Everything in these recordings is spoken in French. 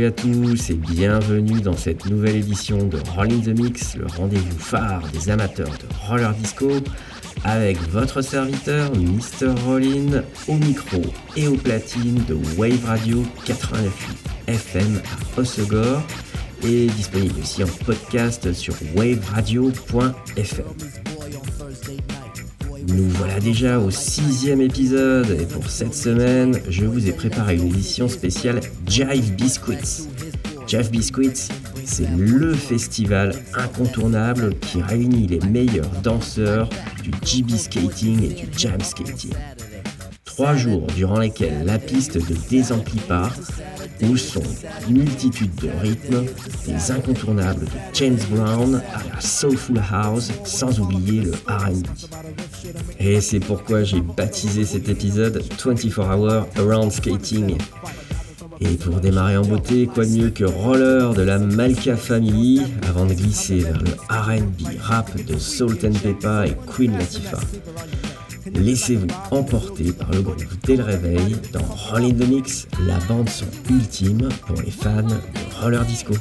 Salut à tous et bienvenue dans cette nouvelle édition de Roll in the Mix, le rendez-vous phare des amateurs de roller disco, avec votre serviteur Mr. Rollin au micro et au platine de Wave Radio 88 FM à Osegor et disponible aussi en podcast sur waveradio.fm. Nous voilà déjà au sixième épisode et pour cette semaine, je vous ai préparé une édition spéciale Jive Biscuits. Jive Biscuits, c'est le festival incontournable qui réunit les meilleurs danseurs du GB skating et du jam skating. Trois jours durant lesquels la piste ne désamplit pas, où sont multitude de rythmes, des incontournables de James Brown à la Soulful House, sans oublier le RB. Et c'est pourquoi j'ai baptisé cet épisode 24 Hour Around Skating. Et pour démarrer en beauté, quoi de mieux que Roller de la Malka Family avant de glisser vers le RB rap de Salt and Peppa et Queen Latifah. Laissez-vous emporter par le groupe dès le réveil dans Roll the Mix, la bande son ultime pour les fans de roller disco.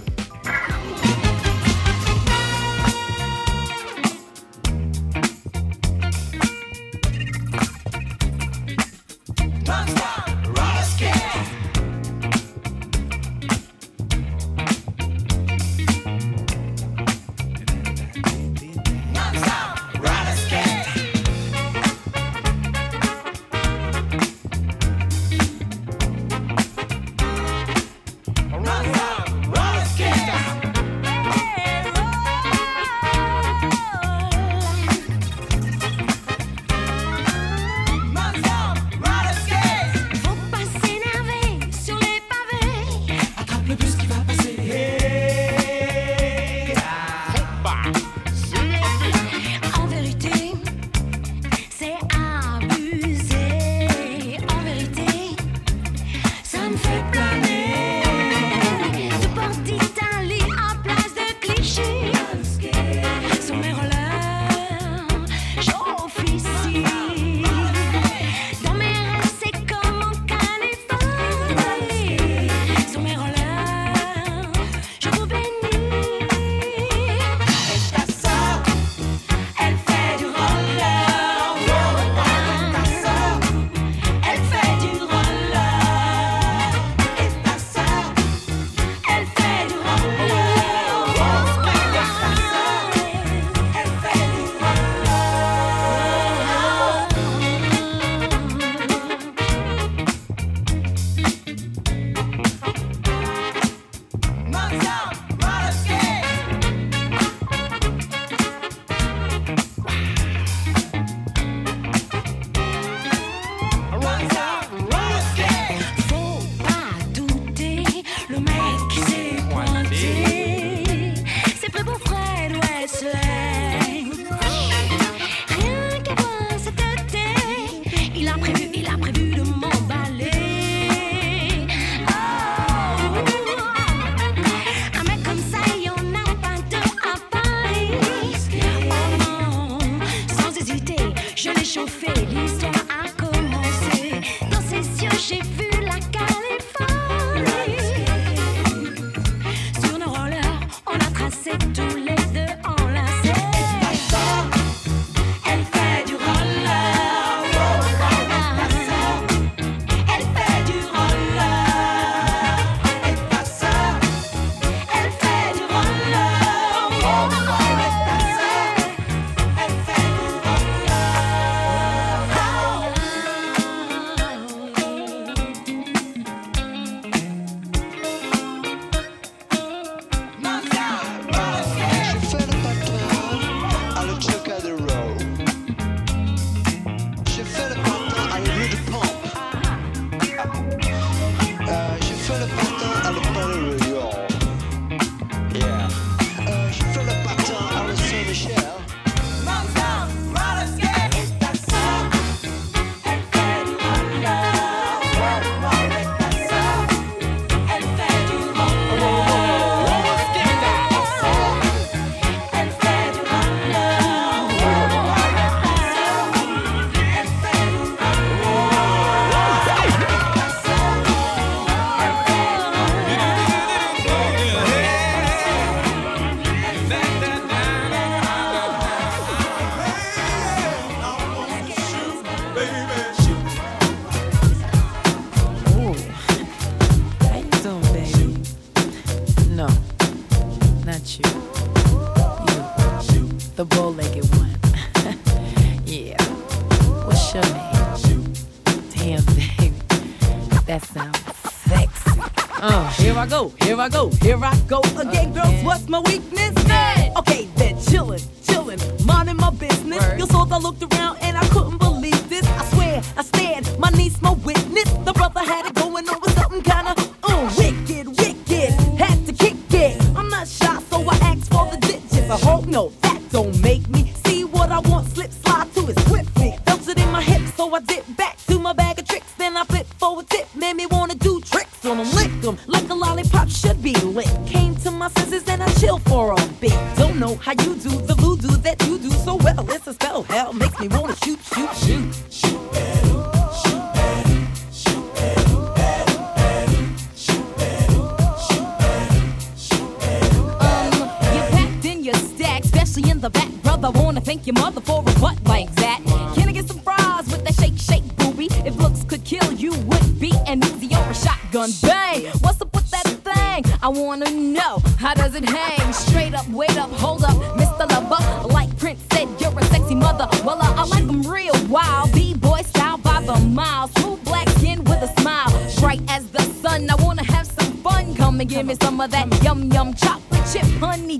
up, wait up, hold up, Mr. Lover. Like Prince said, you're a sexy mother. Well, uh, I like them real wild. B-boy style by the mile. True black skin with a smile. Bright as the sun. I wanna have some fun. Come and give me some of that yum yum chocolate chip honey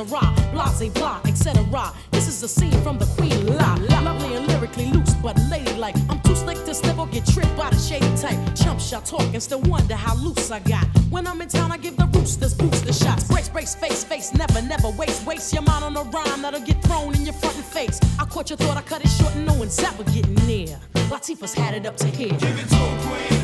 Sarah, blase, blah, etc. This is a scene from the Queen La. Lovely and lyrically loose, but ladylike. I'm too slick to slip or get tripped by the shady type. Chump shot talk and still wonder how loose I got. When I'm in town, I give the roosters booster shots. Brace, brace, face, face, never, never waste. Waste your mind on a rhyme that'll get thrown in your front and face. I caught your thought, I cut it short, and no one's ever getting near. Latifah's had it up to here. Give it to him, Queen.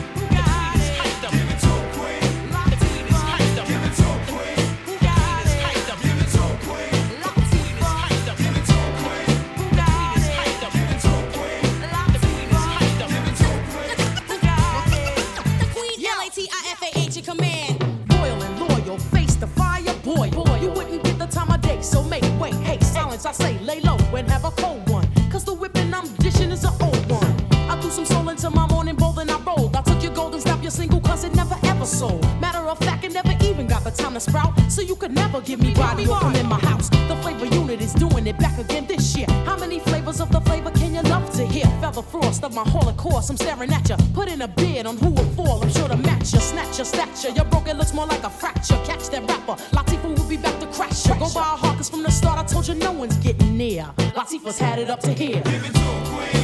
I say lay low and have a cold one. Cause the whipping I'm dishing is an old one. I threw some soul into my morning bowl and I rolled. I took your gold and stopped your single cause it never ever sold. Matter of fact, it never even got the time to sprout. So you could never give me body or come in my house. The flavor unit is doing it back again this year. How many flavors of the flavor can you love to hear? Feather frost of my holocaust. I'm staring at you. Put in a bid on who will fall. I'm sure to match you. Snatch your stature. Your broken looks more like a fracture. Catch that rapper no one's getting near. Latifah's had it up to here. Give it to a queen.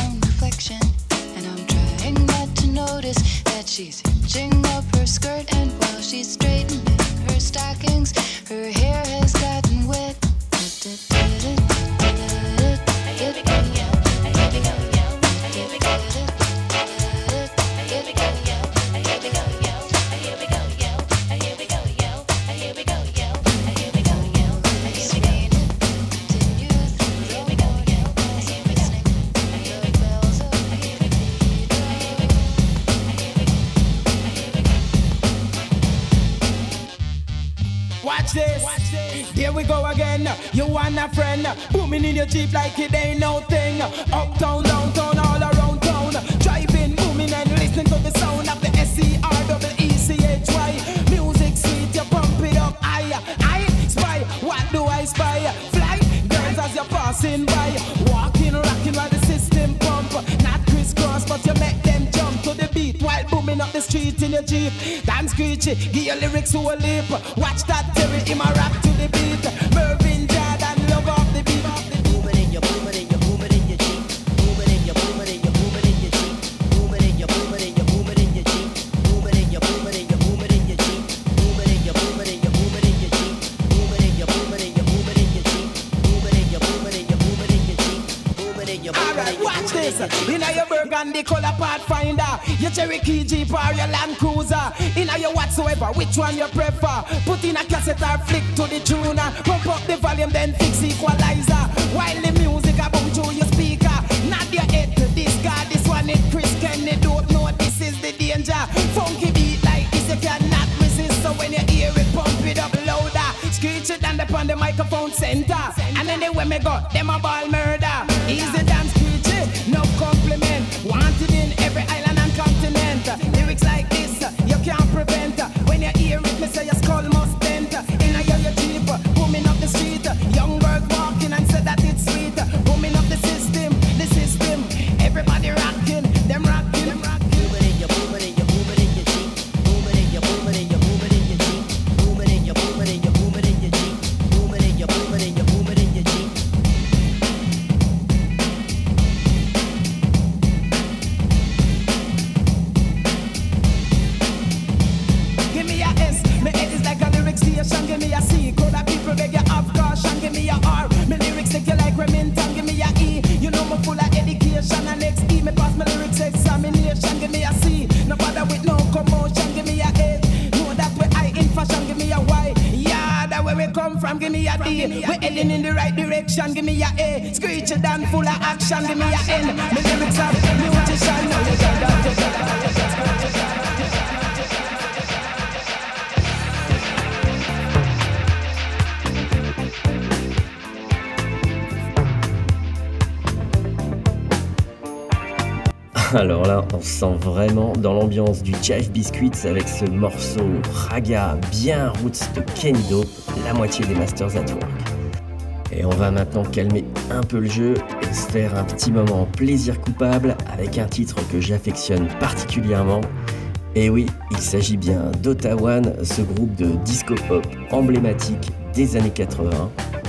Own reflection. And I'm trying not to notice that she's hitching up her skirt. And while she's straightening her stockings, her hair has gotten wet. Watch a friend. Booming in your Jeep like it ain't no thing. Uptown, downtown, all around town. Driving, booming and listening to the sound of the S-C-R-E-E-C-H-Y. Music sweet, you pump it up higher. I spy, what do I spy? Fly, girls as you're passing by. Walking, rocking while the system pump. Not crisscross, but you make them jump to the beat while booming up the street in your Jeep. Dance screechy, give your lyrics to a lip. Watch that Terry in my rap to the beat. Mervyn pathfinder, your Cherokee Jeep or your Land Cruiser. In your whatsoever, which one you prefer? Put in a cassette or flick to the tuner. Pump up the volume, then fix equalizer. While the music a boom your speaker. Not your head to this guy, this one it Chris Kenny. Don't know this is the danger. Funky beat like this, you cannot resist. So when you hear it, pump it up louder. Screech it and upon the microphone center. And then they anywhere me go, them a ball murder. Easy Alors là, on se sent vraiment dans l'ambiance du Jive Biscuits avec ce morceau raga bien roots de Kenny Dope, la moitié des Masters at Work. Et on va maintenant calmer un peu le jeu et se faire un petit moment plaisir coupable avec un titre que j'affectionne particulièrement. Et oui, il s'agit bien d'Ottawan, ce groupe de disco pop emblématique des années 80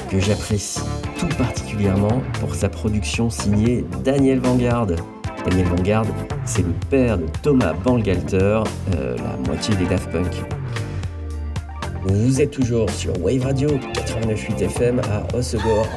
que j'apprécie tout particulièrement pour sa production signée Daniel Vanguard. Daniel Vanguard, c'est le père de Thomas Bangalter, euh, la moitié des Daft Punk. Vous êtes toujours sur Wave Radio 89.8 FM à Osegor.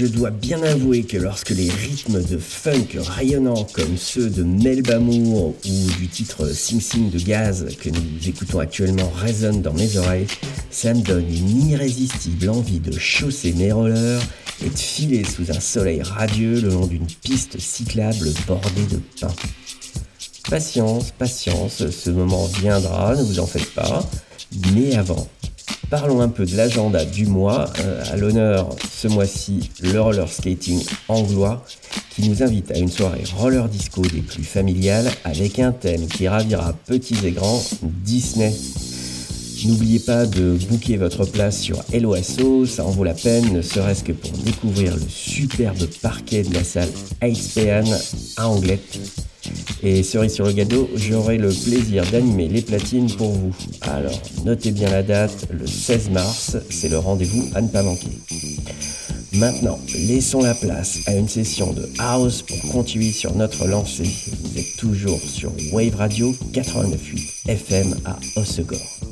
Je dois bien avouer que lorsque les rythmes de funk rayonnants comme ceux de Melbamour ou du titre Sing Sing de Gaz que nous écoutons actuellement résonnent dans mes oreilles, ça me donne une irrésistible envie de chausser mes rollers et de filer sous un soleil radieux le long d'une piste cyclable bordée de pins. Patience, patience, ce moment viendra, ne vous en faites pas. Mais avant, parlons un peu de l'agenda du mois. Euh, à l'honneur, ce mois-ci, le roller skating anglois qui nous invite à une soirée roller disco des plus familiales avec un thème qui ravira petits et grands Disney. N'oubliez pas de booker votre place sur LOSO, ça en vaut la peine, ne serait-ce que pour découvrir le superbe parquet de la salle Aidspean à Anglette. Et cerise sur le gâteau, j'aurai le plaisir d'animer les platines pour vous. Alors, notez bien la date, le 16 mars, c'est le rendez-vous à ne pas manquer. Maintenant, laissons la place à une session de house pour continuer sur notre lancée. Vous êtes toujours sur Wave Radio 89.8 FM à Hossegor.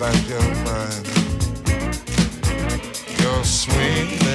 like your mind. Your sweet.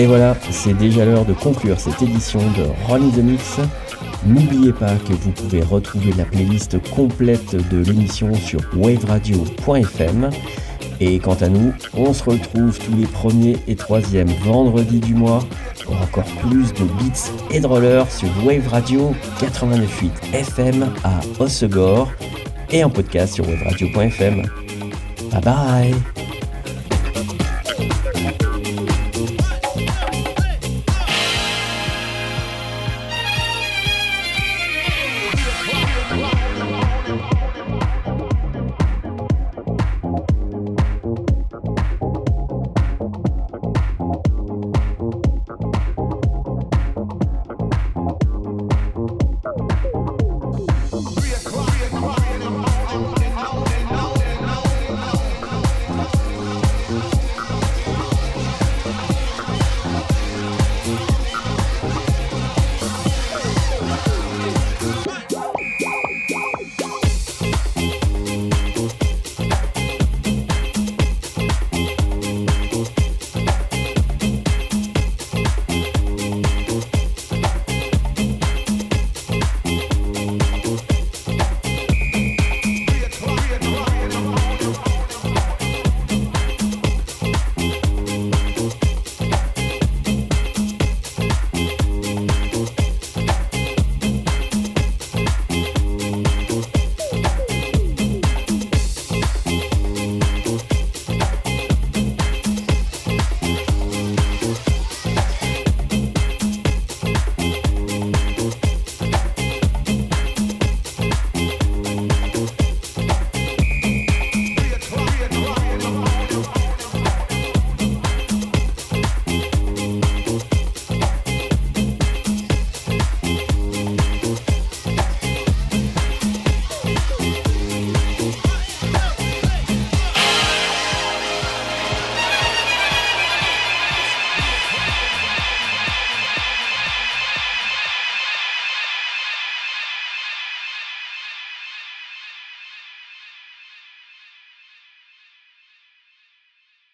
Et voilà, c'est déjà l'heure de conclure cette édition de Ron in the Mix. N'oubliez pas que vous pouvez retrouver la playlist complète de l'émission sur waveradio.fm. Et quant à nous, on se retrouve tous les premiers et troisièmes vendredis du mois pour encore plus de beats et de rollers sur Wave Radio 89.8 FM à Hossegor et en podcast sur waveradio.fm. Bye bye